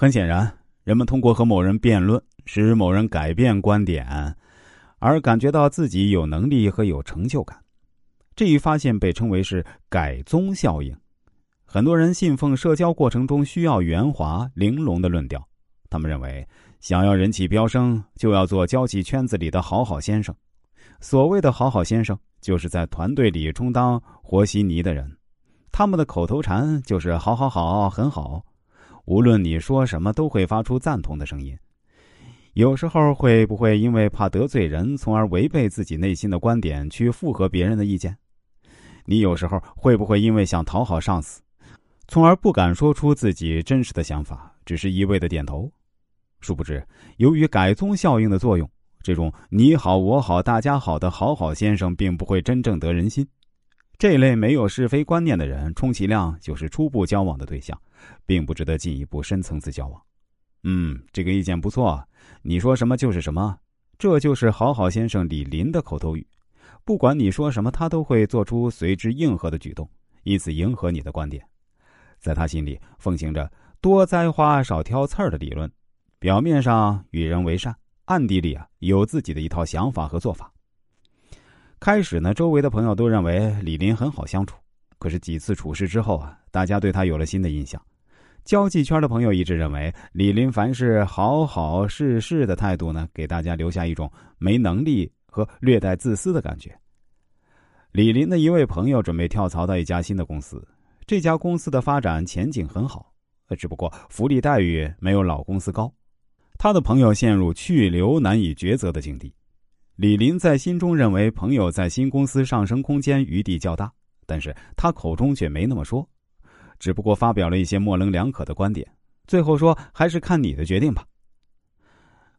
很显然，人们通过和某人辩论，使某人改变观点，而感觉到自己有能力和有成就感。这一发现被称为是改宗效应。很多人信奉社交过程中需要圆滑玲珑的论调，他们认为想要人气飙升，就要做交际圈子里的好好先生。所谓的好好先生，就是在团队里充当和稀泥的人。他们的口头禅就是“好好好，很好”。无论你说什么，都会发出赞同的声音。有时候会不会因为怕得罪人，从而违背自己内心的观点，去附和别人的意见？你有时候会不会因为想讨好上司，从而不敢说出自己真实的想法，只是一味的点头？殊不知，由于改宗效应的作用，这种你好我好大家好的好好先生，并不会真正得人心。这类没有是非观念的人，充其量就是初步交往的对象。并不值得进一步深层次交往。嗯，这个意见不错。你说什么就是什么，这就是好好先生李林的口头语。不管你说什么，他都会做出随之应和的举动，以此迎合你的观点。在他心里奉行着多栽花少挑刺儿的理论，表面上与人为善，暗地里啊有自己的一套想法和做法。开始呢，周围的朋友都认为李林很好相处。可是几次处事之后啊，大家对他有了新的印象。交际圈的朋友一致认为，李林凡事好好事事的态度呢，给大家留下一种没能力和略带自私的感觉。李林的一位朋友准备跳槽到一家新的公司，这家公司的发展前景很好，只不过福利待遇没有老公司高。他的朋友陷入去留难以抉择的境地。李林在心中认为，朋友在新公司上升空间余地较大。但是他口中却没那么说，只不过发表了一些模棱两可的观点，最后说还是看你的决定吧。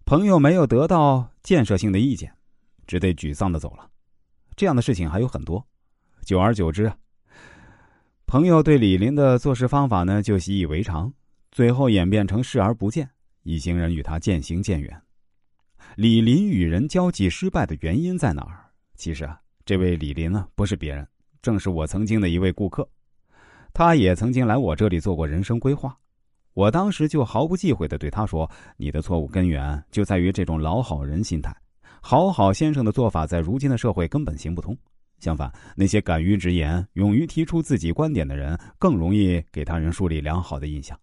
朋友没有得到建设性的意见，只得沮丧的走了。这样的事情还有很多，久而久之，朋友对李林的做事方法呢就习以为常，最后演变成视而不见，一行人与他渐行渐远。李林与人交际失败的原因在哪儿？其实啊，这位李林呢不是别人。正是我曾经的一位顾客，他也曾经来我这里做过人生规划。我当时就毫不忌讳的对他说：“你的错误根源就在于这种老好人心态，好好先生的做法在如今的社会根本行不通。相反，那些敢于直言、勇于提出自己观点的人，更容易给他人树立良好的印象。”